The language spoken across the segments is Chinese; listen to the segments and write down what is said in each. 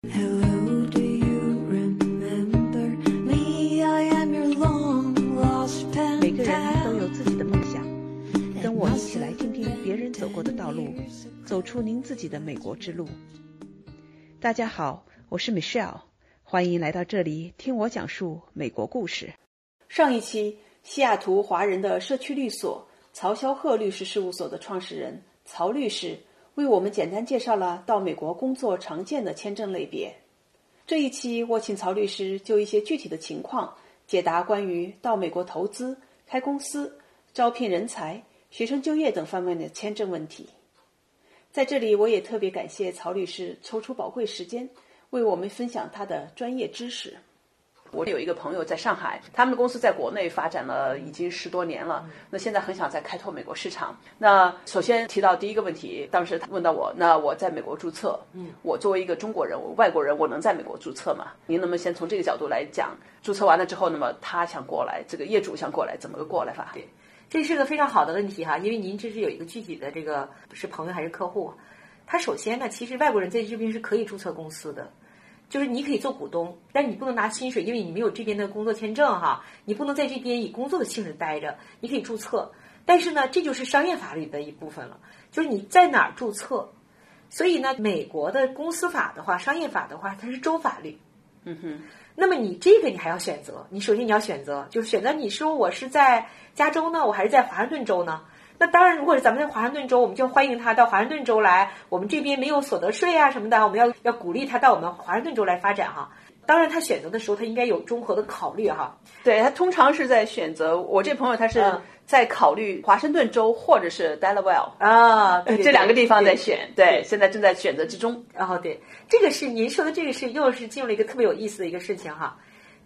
每个人都.有自己的梦想，跟我一起来听听别人走过的道路，走出您自己的美国之路。大家好，我是 Michelle，欢迎来到这里听我讲述美国故事。上一期，西雅图华人的社区律所曹肖鹤律师事务所的创始人曹律师为我们简单介绍了到美国工作常见的签证类别。这一期，我请曹律师就一些具体的情况解答关于到美国投资、开公司、招聘人才、学生就业等方面的签证问题。在这里，我也特别感谢曹律师抽出宝贵时间为我们分享他的专业知识。我有一个朋友在上海，他们的公司在国内发展了已经十多年了，那现在很想再开拓美国市场。那首先提到第一个问题，当时他问到我，那我在美国注册，嗯，我作为一个中国人，我外国人，我能在美国注册吗？您能不能先从这个角度来讲？注册完了之后，那么他想过来，这个业主想过来，怎么个过来法？对，这是个非常好的问题哈，因为您这是有一个具体的这个是朋友还是客户？他首先呢，其实外国人在这边是可以注册公司的，就是你可以做股东，但是你不能拿薪水，因为你没有这边的工作签证哈，你不能在这边以工作的性质待着，你可以注册，但是呢，这就是商业法律的一部分了，就是你在哪儿注册。所以呢，美国的公司法的话，商业法的话，它是州法律。嗯哼，那么你这个你还要选择，你首先你要选择，就是选择你说我是在加州呢，我还是在华盛顿州呢？那当然，如果是咱们在华盛顿州，我们就欢迎他到华盛顿州来。我们这边没有所得税啊什么的，我们要要鼓励他到我们华盛顿州来发展哈。当然，他选择的时候，他应该有综合的考虑哈。对他通常是在选择我这朋友，他是嗯在考虑华盛顿州或者是 Delaware 啊，对对这两个地方在对选，对对，现在正在选择之中。然后对，这个是您说的这个是又是进入了一个特别有意思的一个事情哈。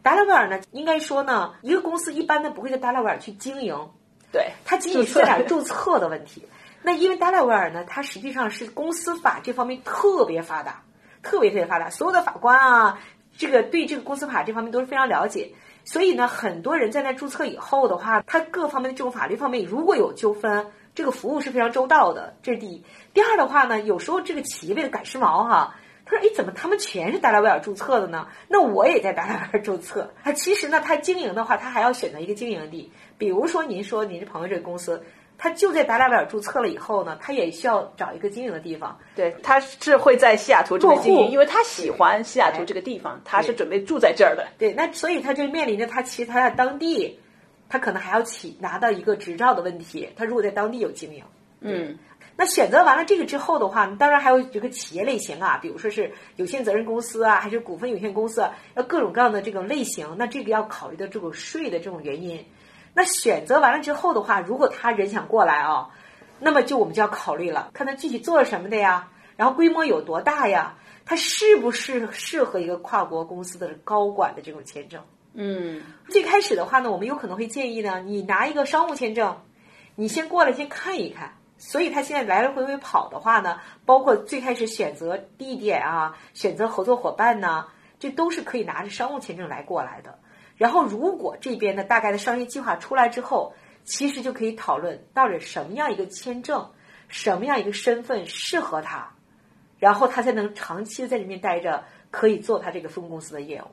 达拉维尔呢，应该说呢，一个公司一般呢不会在达拉维尔去经营，对，它仅仅是在哪儿注册的问题。那因为达拉维尔呢，它实际上是公司法这方面特别发达，特别特别发达，所有的法官啊，这个对这个公司法这方面都是非常了解。所以呢，很多人在那注册以后的话，他各方面的这种法律方面如果有纠纷，这个服务是非常周到的，这是第一。第二的话呢，有时候这个企业为了赶时髦哈。他说：“哎，怎么他们全是达拉维尔注册的呢？那我也在达拉维尔注册。他其实呢，他经营的话，他还要选择一个经营地。比如说，您说您这朋友这个公司，他就在达拉维尔注册了以后呢，他也需要找一个经营的地方。对，他是会在西雅图这边经营，因为他喜欢西雅图这个地方，他是准备住在这儿的。对，那所以他就面临着他其实他在当地，他可能还要起拿到一个执照的问题。他如果在当地有经营，嗯，那选择完了这个之后的话，当然还有这个企业类型啊，比如说是有限责任公司啊，还是股份有限公司啊，要各种各样的这种类型。那这个要考虑的这种税的这种原因。那选择完了之后的话，如果他人想过来啊，那么就我们就要考虑了，看他具体做什么的呀，然后规模有多大呀，他是不是适合一个跨国公司的高管的这种签证？嗯，最开始的话呢，我们有可能会建议呢，你拿一个商务签证，你先过来先看一看。所以他现在来来回回跑的话呢，包括最开始选择地点啊，选择合作伙伴呢，这都是可以拿着商务签证来过来的。然后如果这边的大概的商业计划出来之后，其实就可以讨论到底什么样一个签证，什么样一个身份适合他，然后他才能长期在里面待着，可以做他这个分公司的业务。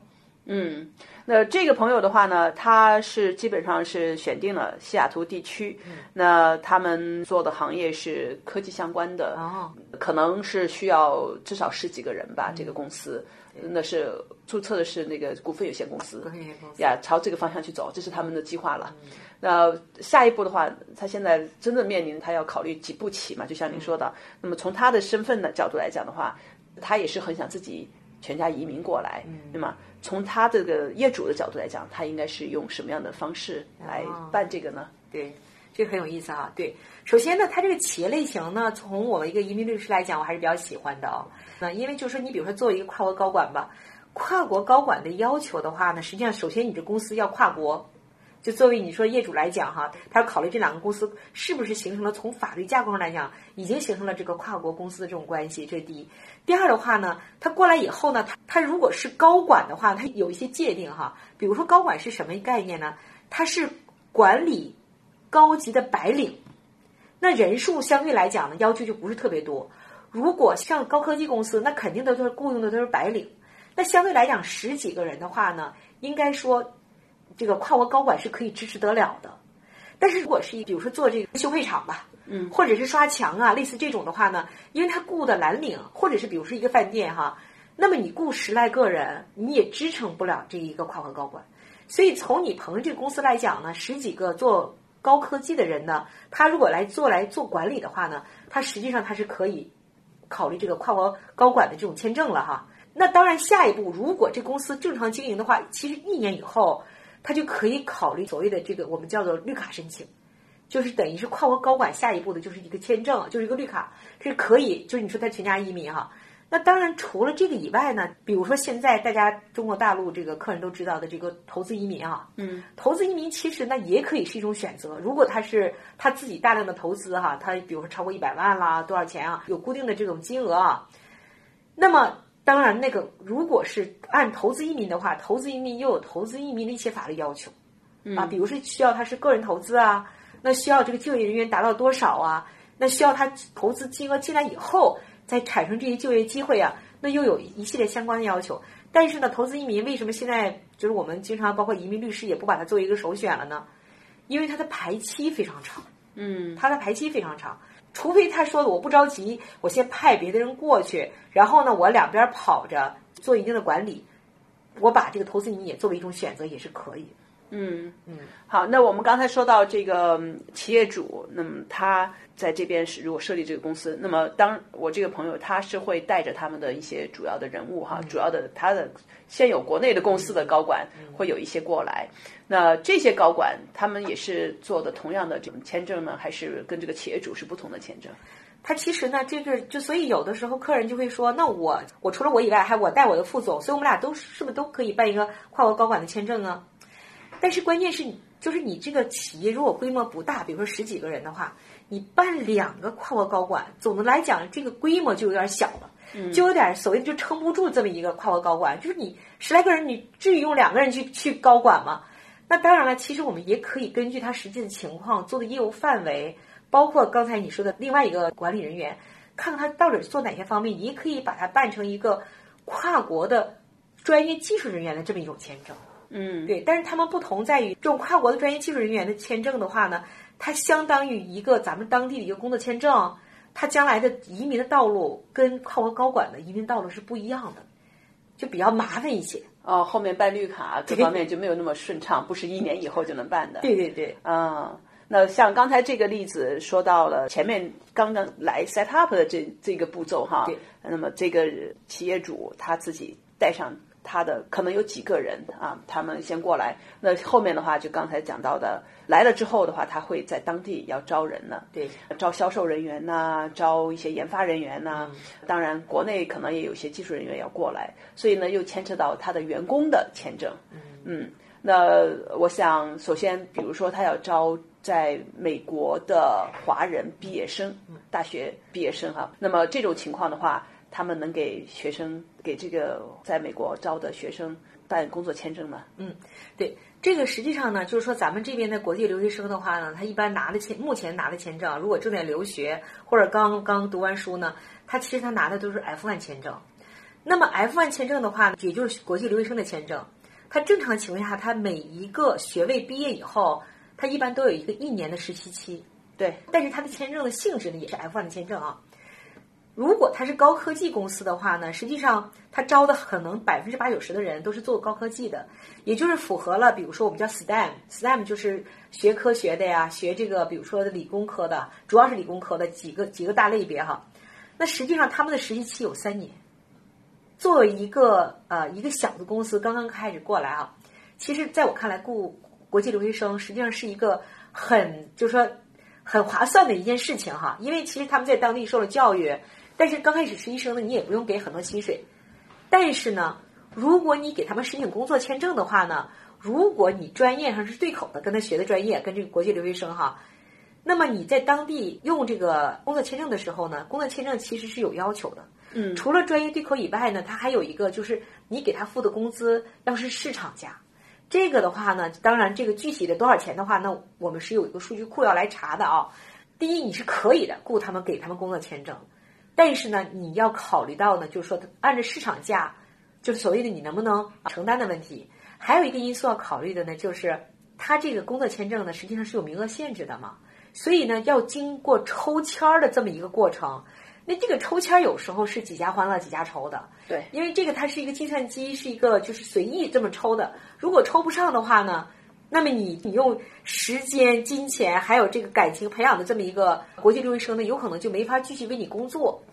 嗯，那这个朋友的话呢，他是基本上是选定了西雅图地区，那他们做的行业是科技相关的，哦，可能是需要至少十几个人吧，这个公司。那是注册的是那个股份有限公司，股份有限公司。呀，朝这个方向去走，这是他们的计划了。那下一步的话，他现在真正面临他要考虑几步棋嘛，就像您说的。那么从他的身份的角度来讲的话，他也是很想自己全家移民过来。那么从他这个业主的角度来讲，他应该是用什么样的方式来办这个呢？对，这个很有意思啊。对，首先呢，他这个企业类型呢，从我们一个移民律师来讲，我还是比较喜欢的啊。那因为就是说，你比如说作为一个跨国高管吧，跨国高管的要求的话呢，实际上首先你这公司要跨国。就作为你说业主来讲哈，他要考虑这两个公司是不是形成了从法律架构上来讲，已经形成了这个跨国公司的这种关系，这是第一。第二的话呢，他过来以后呢，他他如果是高管的话，他有一些界定哈，比如说高管是什么概念呢？他是管理高级的白领，那人数相对来讲呢，要求就不是特别多。如果像高科技公司，那肯定都是雇佣的都是白领。那相对来讲，十几个人的话呢，应该说这个跨国高管是可以支持得了的。但是如果是比如说做这个修配厂吧，嗯，或者是刷墙啊，类似这种的话呢，因为他雇的蓝领，或者是比如说一个饭店哈，那么你雇十来个人，你也支撑不了这一个跨国高管。所以从你朋友这个公司来讲呢，十几个做高科技的人呢，他如果来做来做管理的话呢，他实际上他是可以考虑这个跨国高管的这种签证了哈。那当然，下一步如果这公司正常经营的话，其实一年以后，他就可以考虑所谓的这个我们叫做绿卡申请，就是等于是跨国高管下一步的就是一个签证，就是一个绿卡，是可以，就是你说他全家移民哈。那当然，除了这个以外呢，比如说现在大家中国大陆这个客人都知道的这个投资移民啊，嗯，投资移民其实呢也可以是一种选择。如果他是他自己大量的投资哈，他比如说超过一百万啦，多少钱啊，有固定的这种金额啊，那么当然那个如果是按投资移民的话，投资移民又有投资移民的一些法律要求啊，比如说需要他是个人投资啊，那需要这个就业人员达到多少啊，那需要他投资金额进来以后。再产生这些就业机会啊，那又有一系列相关的要求。但是呢，投资移民为什么现在就是我们经常包括移民律师也不把它作为一个首选了呢？因为它的排期非常长，嗯，它的排期非常长。除非他说的我不着急，我先派别的人过去，然后呢，我两边跑着做一定的管理，我把这个投资你也作为一种选择也是可以。嗯。嗯，好，那我们刚才说到这个企业主，那么他在这边是如果设立这个公司，那么当我这个朋友他是会带着他们的一些主要的人物哈，主要的他的现有国内的公司的高管会有一些过来，那这些高管他们也是做的同样的这种签证呢，还是跟这个企业主是不同的签证？他其实呢，这个就所以有的时候客人就会说，那我我除了我以外，还我带我的副总，所以我们俩都是不是都可以办一个跨国高管的签证啊？但是关键是，就是你这个企业如果规模不大，比如说十几个人的话，你办两个跨国高管，总的来讲，这个规模就有点小了，就有点所谓就撑不住这么一个跨国高管。就是你十来个人，你至于用两个人去去高管吗？那当然了，其实我们也可以根据他实际的情况做的业务范围，包括刚才你说的另外一个管理人员，看看他到底做哪些方面，你也可以把它办成一个跨国的专业技术人员的这么一种签证。嗯，对，但是他们不同在于，这种跨国的专业技术人员的签证的话呢，它相当于一个咱们当地的一个工作签证，它将来的移民的道路跟跨国高管的移民道路是不一样的，就比较麻烦一些。哦，后面办绿卡各方面就没有那么顺畅，不是一年以后就能办的。对对对，嗯，那像刚才这个例子说到了前面刚刚来 set up 的这这个步骤哈，对，那么这个企业主他自己带上。他的可能有几个人啊，他们先过来。那后面的话，就刚才讲到的，来了之后的话，他会在当地要招人呢，对，招销售人员呐，招一些研发人员呐。当然，国内可能也有些技术人员要过来，所以呢，又牵扯到他的员工的签证。嗯，那我想，首先，比如说他要招在美国的华人毕业生，大学毕业生哈。那么这种情况的话。他们能给学生给这个在美国招的学生办工作签证吗？嗯，对，这个实际上呢，就是说咱们这边的国际留学生的话呢，他一般拿的签，目前拿的签证，如果正在留学或者刚刚读完书呢，他其实他拿的都是 F1 签证。那么 F1 签证的话，也就是国际留学生的签证，他正常情况下，他每一个学位毕业以后，他一般都有一个一年的实习期。对，但是他的签证的性质呢，也是 F1 的签证啊。如果他是高科技公司的话呢，实际上他招的可能百分之八九十的人都是做高科技的，也就是符合了，比如说我们叫 STEM，STEM 就是学科学的呀，学这个比如说理工科的，主要是理工科的几个几个大类别哈。那实际上他们的实习期有三年。作为一个呃一个小的公司刚刚开始过来啊，其实在我看来雇国际留学生实际上是一个很就是说很划算的一件事情哈，因为其实他们在当地受了教育。但是刚开始实习生呢，你也不用给很多薪水。但是呢，如果你给他们申请工作签证的话呢，如果你专业上是对口的，跟他学的专业跟这个国际留学生哈，那么你在当地用这个工作签证的时候呢，工作签证其实是有要求的。嗯，除了专业对口以外呢，它还有一个就是你给他付的工资要是市场价。这个的话呢，当然这个具体的多少钱的话，那我们是有一个数据库要来查的啊。第一，你是可以的，雇他们给他们工作签证。但是呢，你要考虑到呢，就是说按照市场价，就是所谓的你能不能承担的问题。还有一个因素要考虑的呢，就是它这个工作签证呢，实际上是有名额限制的嘛，所以呢，要经过抽签儿的这么一个过程。那这个抽签儿有时候是几家欢乐几家愁的，对，因为这个它是一个计算机，是一个就是随意这么抽的。如果抽不上的话呢，那么你你用时间、金钱还有这个感情培养的这么一个国际留学生呢，有可能就没法继续为你工作。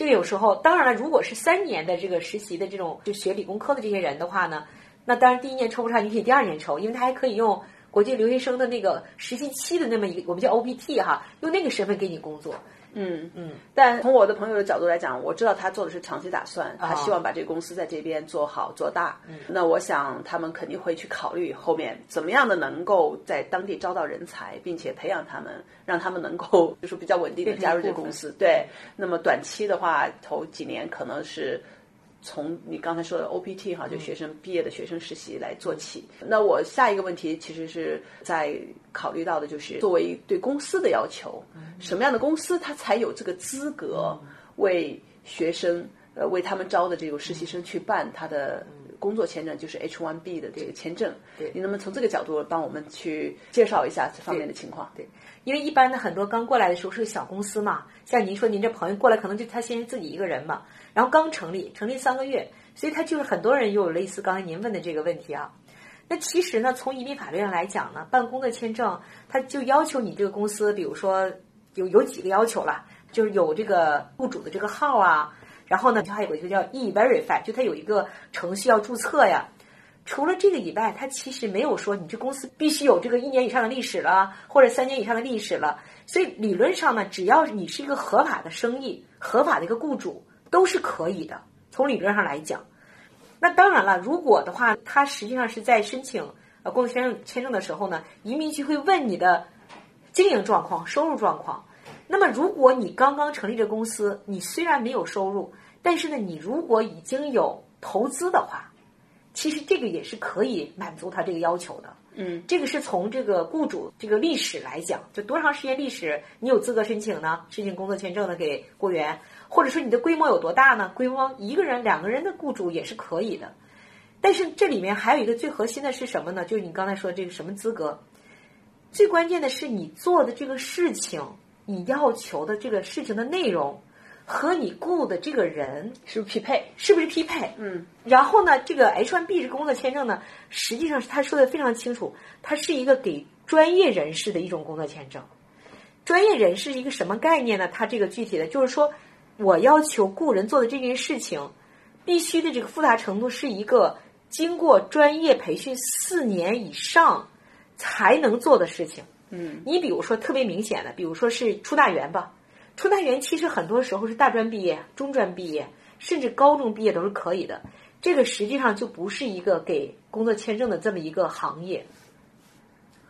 这个有时候，当然了，如果是三年的这个实习的这种就学理工科的这些人的话呢，那当然第一年抽不上，你可以第二年抽，因为他还可以用国际留学生的那个实习期的那么一个我们叫 OPT 哈，用那个身份给你工作。嗯嗯，但从我的朋友的角度来讲，我知道他做的是长期打算，他哦希望把这个公司在这边做好做大。嗯，那我想他们肯定会去考虑后面怎么样的能够在当地招到人才，并且培养他们，让他们能够就是比较稳定的加入这个公司。对，那么短期的话，头几年可能是。从你刚才说的 OPT 哈，就学生毕业的学生实习来做起。那我下一个问题其实是在考虑到的，就是作为对公司的要求，什么样的公司它才有这个资格为学生呃为他们招的这个实习生去办他的工作签证，就是 H1B 的这个签证。对。你能不能从这个角度帮我们去介绍一下这方面的情况？对，因为一般的很多刚过来的时候是个小公司嘛，像您说您这朋友过来可能就他先是自己一个人嘛，然后刚成立，成立三个月，所以他就是很多人又有类似刚才您问的这个问题啊。那其实呢，从移民法律上来讲呢，办公的签证，他就要求你这个公司，比如说有有几个要求了，就是有这个雇主的这个号啊，然后呢，还有一个叫 e verify，就它有一个程序要注册呀。除了这个以外，它其实没有说你这公司必须有这个一年以上的历史了，或者三年以上的历史了。所以理论上呢，只要你是一个合法的生意、合法的一个雇主，都是可以的。从理论上来讲，那当然了，如果的话，他实际上是在申请呃工作签证签证的时候呢，移民局会问你的经营状况、收入状况。那么，如果你刚刚成立这公司，你虽然没有收入，但是呢，你如果已经有投资的话，其实这个也是可以满足他这个要求的。嗯，这个是从这个雇主这个历史来讲，就多长时间历史你有资格申请呢？申请工作签证的给雇员，或者说你的规模有多大呢？规模一个人、两个人的雇主也是可以的。但是这里面还有一个最核心的是什么呢？就是你刚才说这个什么资格？最关键的是你做的这个事情，你要求的这个事情的内容和你雇的这个人是不是匹配？是不是匹配？嗯，然后呢，这个 H1B 这个工作签证呢，实际上是他说的非常清楚，它是一个给专业人士的一种工作签证。专业人士是一个什么概念呢？它这个具体的就是说，我要求雇人做的这件事情，必须的这个复杂程度是一个经过专业培训四年以上才能做的事情。嗯，你比如说特别明显的，比如说是出大员吧，出纳员其实很多时候是大专毕业、中专毕业，甚至高中毕业都是可以的。这个实际上就不是一个给工作签证的这么一个行业。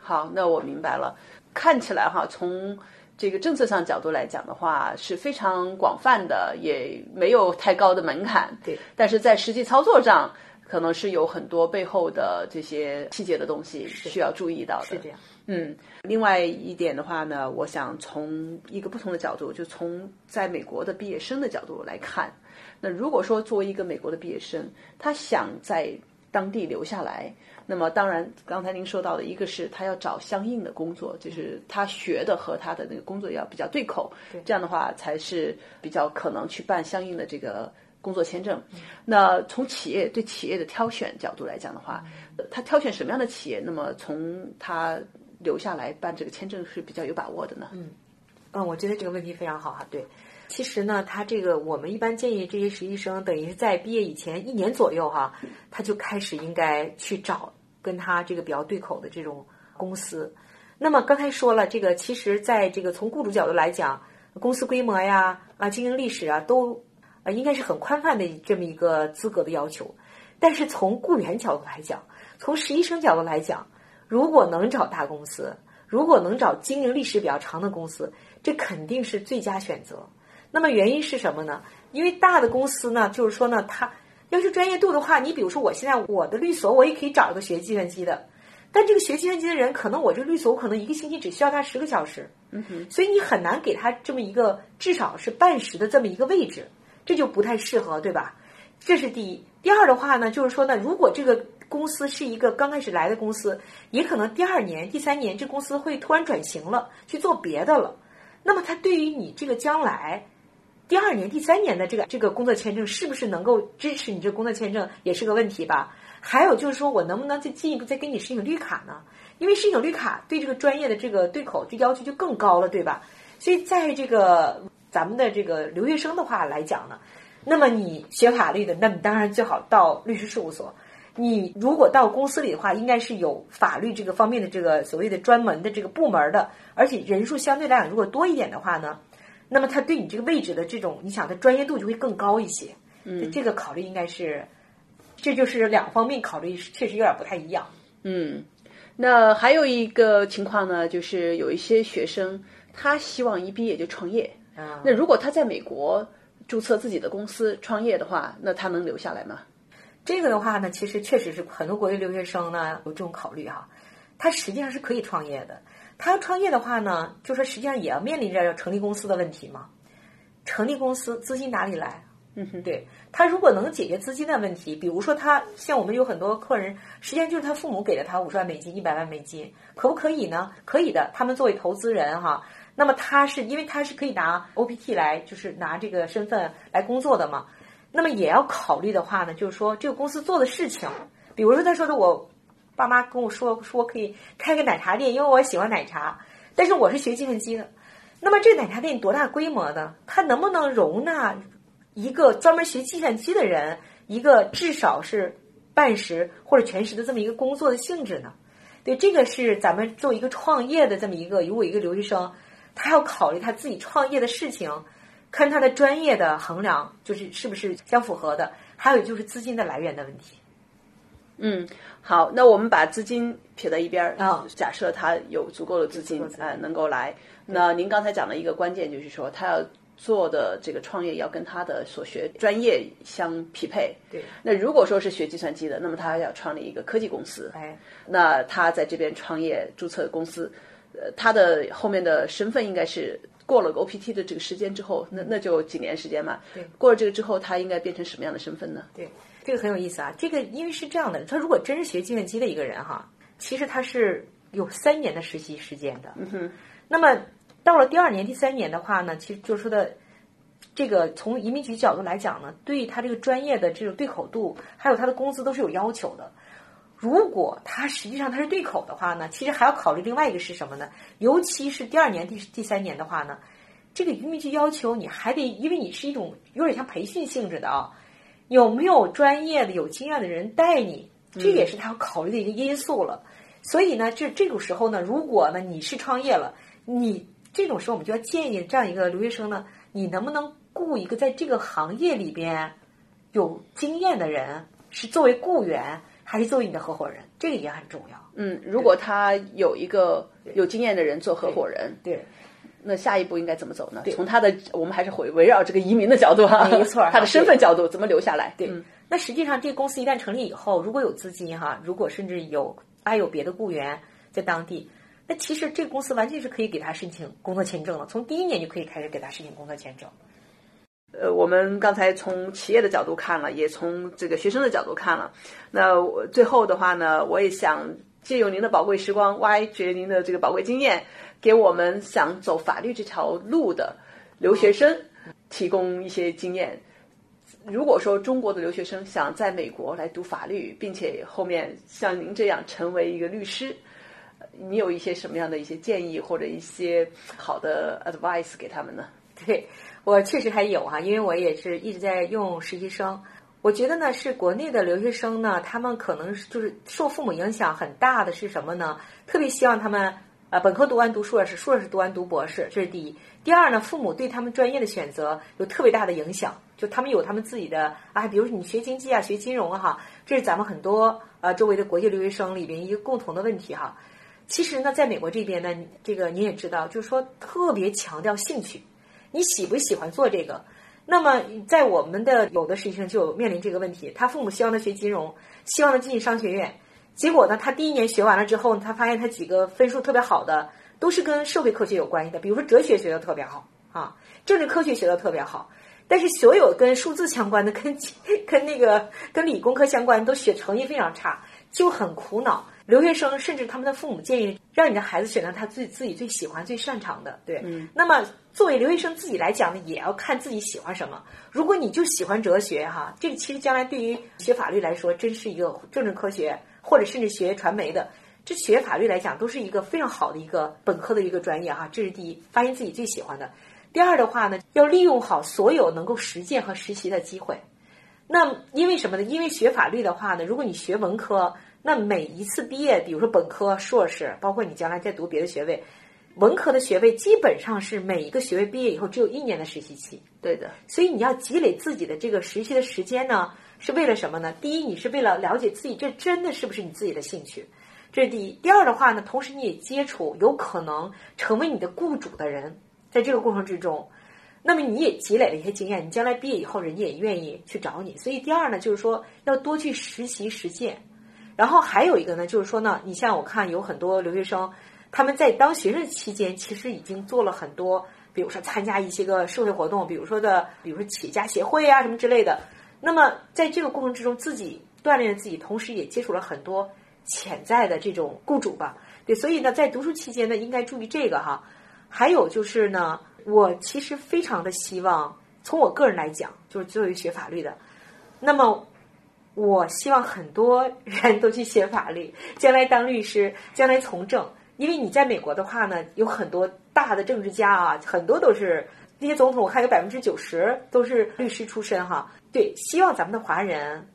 好，那我明白了。看起来哈，从这个政策上角度来讲的话，是非常广泛的，也没有太高的门槛。对，但是在实际操作上，可能是有很多背后的这些细节的东西需要注意到的。是这样。嗯，另外一点的话呢，我想从一个不同的角度，就从在美国的毕业生的角度来看，那如果说作为一个美国的毕业生，他想在当地留下来，那么当然刚才您说到的一个是他要找相应的工作，就是他学的和他的那个工作要比较对口，这样的话才是比较可能去办相应的这个。工作签证，那从企业对企业的挑选角度来讲的话，他挑选什么样的企业？那么从他留下来办这个签证是比较有把握的呢？嗯，嗯，我觉得这个问题非常好哈。对，其实呢，他这个我们一般建议这些实习生，等于是在毕业以前一年左右哈，他就开始应该去找跟他这个比较对口的这种公司。那么刚才说了，这个其实在这个从雇主角度来讲，公司规模呀、啊经营历史啊，都呃应该是很宽泛的这么一个资格的要求。但是从雇员角度来讲，从实习生角度来讲，如果能找大公司，如果能找经营历史比较长的公司，这肯定是最佳选择。那么原因是什么呢？因为大的公司呢，就是说呢，它要求专业度的话，你比如说我现在我的律所，我也可以找一个学计算机的，但这个学计算机的人，可能我这个律所，我可能一个星期只需要他十个小时，嗯哼，所以你很难给他这么一个至少是半时的这么一个位置，这就不太适合，对吧？这是第一。第二的话呢，就是说呢，如果这个公司是一个刚开始来的公司，也可能第二年、第三年这公司会突然转型了，去做别的了。那么，它对于你这个将来第二年、第三年的这个这个工作签证，是不是能够支持你这工作签证，也是个问题吧？还有就是说我能不能再进一步再给你申请绿卡呢？因为申请绿卡对这个专业的这个对口这要求就更高了，对吧？所以在这个咱们的这个留学生的话来讲呢，那么你学法律的，那你当然最好到律师事务所。你如果到公司里的话，应该是有法律这个方面的这个所谓的专门的这个部门的，而且人数相对来讲如果多一点的话呢，那么他对你这个位置的这种，你想的专业度就会更高一些。嗯，这个考虑应该是，这就是两方面考虑，确实有点不太一样。嗯，那还有一个情况呢，就是有一些学生他希望一毕业就创业。啊，那如果他在美国注册自己的公司创业的话，那他能留下来吗？这个的话呢，其实确实是很多国际留学生呢有这种考虑哈，他实际上是可以创业的。他要创业的话呢，就说实际上也要面临着要成立公司的问题嘛。成立公司资金哪里来？嗯哼，对他如果能解决资金的问题，比如说他像我们有很多客人，实际上就是他父母给了他五十万美金、一百万美金，可不可以呢？可以的。他们作为投资人哈，那么他是因为他是可以拿 OPT 来，就是拿这个身份来工作的嘛。那么也要考虑的话呢，就是说这个公司做的事情，比如说他说的，我爸妈跟我说说可以开个奶茶店，因为我喜欢奶茶，但是我是学计算机的。那么这个奶茶店多大规模呢？它能不能容纳一个专门学计算机的人，一个至少是半时或者全时的这么一个工作的性质呢？对，这个是咱们做一个创业的这么一个，如果一个留学生，他要考虑他自己创业的事情。看他的专业的衡量，就是是不是相符合的，还有就是资金的来源的问题。嗯，好，那我们把资金撇到一边儿啊，假设他有足够的资金啊，能够来。那您刚才讲的一个关键就是说，他要做的这个创业要跟他的所学专业相匹配。对。那如果说是学计算机的，那么他要创立一个科技公司。哎。那他在这边创业注册公司，呃，他的后面的身份应该是。过了 OPT 的这个时间之后，那那就几年时间嘛。对，过了这个之后，他应该变成什么样的身份呢？对，这个很有意思啊。这个因为是这样的，他如果真是学计算机的一个人哈，其实他是有三年的实习时间的。嗯哼。那么到了第二年、第三年的话呢，其实就是说的这个从移民局角度来讲呢，对他这个专业的这种对口度，还有他的工资都是有要求的。如果他实际上他是对口的话呢，其实还要考虑另外一个是什么呢？尤其是第二年、第第三年的话呢，这个移民局要求你还得，因为你是一种有点像培训性质的啊，有没有专业的、有经验的人带你，这也是他要考虑的一个因素了。所以呢，这这种时候呢，如果呢你是创业了，你这种时候我们就要建议这样一个留学生呢，你能不能雇一个在这个行业里边有经验的人，是作为雇员。还是作为你的合伙人，这个也很重要。嗯，如果他有一个有经验的人做合伙人，对，那下一步应该怎么走呢？从他的，我们还是回围绕这个移民的角度哈，没错，他的身份角度怎么留下来？对，那实际上这个公司一旦成立以后，如果有资金哈，如果甚至有还有别的雇员在当地，那其实这个公司完全是可以给他申请工作签证了，从第一年就可以开始给他申请工作签证。呃，我们刚才从企业的角度看了，也从这个学生的角度看了。那最后的话呢，我也想借用您的宝贵时光，挖掘您的这个宝贵经验，给我们想走法律这条路的留学生提供一些经验。如果说中国的留学生想在美国来读法律，并且后面像您这样成为一个律师，你有一些什么样的一些建议或者一些好的 advice 给他们呢？对。我确实还有哈，因为我也是一直在用实习生。我觉得呢，是国内的留学生呢，他们可能就是受父母影响很大的是什么呢？特别希望他们呃本科读完读硕士，硕士读完读博士，这是第一。第二呢，父母对他们专业的选择有特别大的影响，就他们有他们自己的啊，比如你学经济啊，学金融啊哈，这是咱们很多呃周围的国际留学生里边一个共同的问题哈。其实呢，在美国这边呢，这个你也知道，就是说特别强调兴趣。你喜不喜欢做这个？那么在我们的有的实习生就面临这个问题，他父母希望他学金融，希望他进商学院，结果呢，他第一年学完了之后，他发现他几个分数特别好的都是跟社会科学有关系的，比如说哲学学的特别好啊，政治科学学的特别好。但是所有跟数字相关的、跟 跟那个跟理工科相关都学成绩非常差，就很苦恼。留学生甚至他们的父母建议让你的孩子选择他自己自己最喜欢、最擅长的。对，嗯。那么作为留学生自己来讲呢，也要看自己喜欢什么。如果你就喜欢哲学，哈，这个其实将来对于学法律来说，真是一个政治科学，或者甚至学传媒的，这学法律来讲，都是一个非常好的一个本科的一个专业哈。这是第一，发现自己最喜欢的。第二的话呢，要利用好所有能够实践和实习的机会。那因为什么呢？因为学法律的话呢，如果你学文科，那每一次毕业，比如说本科、硕士，包括你将来再读别的学位，文科的学位基本上是每一个学位毕业以后只有一年的实习期。对的，所以你要积累自己的这个实习的时间呢，是为了什么呢？第一，你是为了了解自己这真的是不是你自己的兴趣，这是第一。第二的话呢，同时你也接触有可能成为你的雇主的人。在这个过程之中，那么你也积累了一些经验，你将来毕业以后，人家也愿意去找你。所以第二呢，就是说要多去实习实践。然后还有一个呢，就是说呢，你像我看有很多留学生，他们在当学生期间，其实已经做了很多，比如说参加一些个社会活动，比如说的，比如说企业家协会啊什么之类的。那么在这个过程之中，自己锻炼自己，同时也接触了很多潜在的这种雇主吧。对，所以呢，在读书期间呢，应该注意这个哈。还有就是呢，我其实非常的希望，从我个人来讲，就是作为学法律的，那么我希望很多人都去学法律，将来当律师，将来从政。因为你在美国的话呢，有很多大的政治家啊，很多都是那些总统，我看有百分之九十都是律师出身哈。对，希望咱们的华人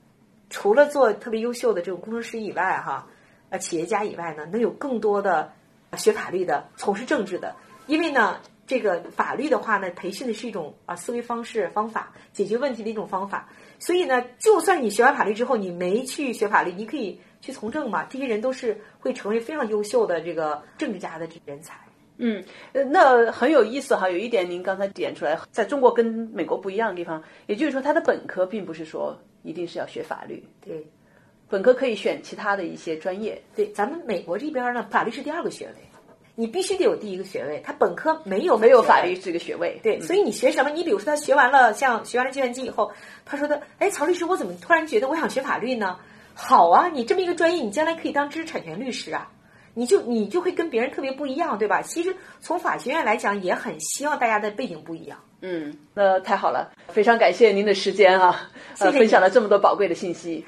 除了做特别优秀的这种工程师以外哈，呃，企业家以外呢，能有更多的学法律的、从事政治的。因为呢，这个法律的话呢，培训的是一种啊思维方式方法，解决问题的一种方法。所以呢，就算你学完法律之后，你没去学法律，你可以去从政嘛。这些人都是会成为非常优秀的这个政治家的人才。嗯，呃，那很有意思哈。有一点您刚才点出来，在中国跟美国不一样的地方，也就是说，他的本科并不是说一定是要学法律，对，本科可以选其他的一些专业。对，咱们美国这边呢，法律是第二个学位。你必须得有第一个学位，他本科没有没有法律这个学位，对，所以你学什么？你比如说他学完了，像学完了计算机以后，他说的，哎，曹律师，我怎么突然觉得我想学法律呢？好啊，你这么一个专业，你将来可以当知识产权律师啊，你就你就会跟别人特别不一样，对吧？其实从法学院来讲，也很希望大家的背景不一样。嗯，那太好了，非常感谢您的时间啊，谢谢分享了这么多宝贵的信息。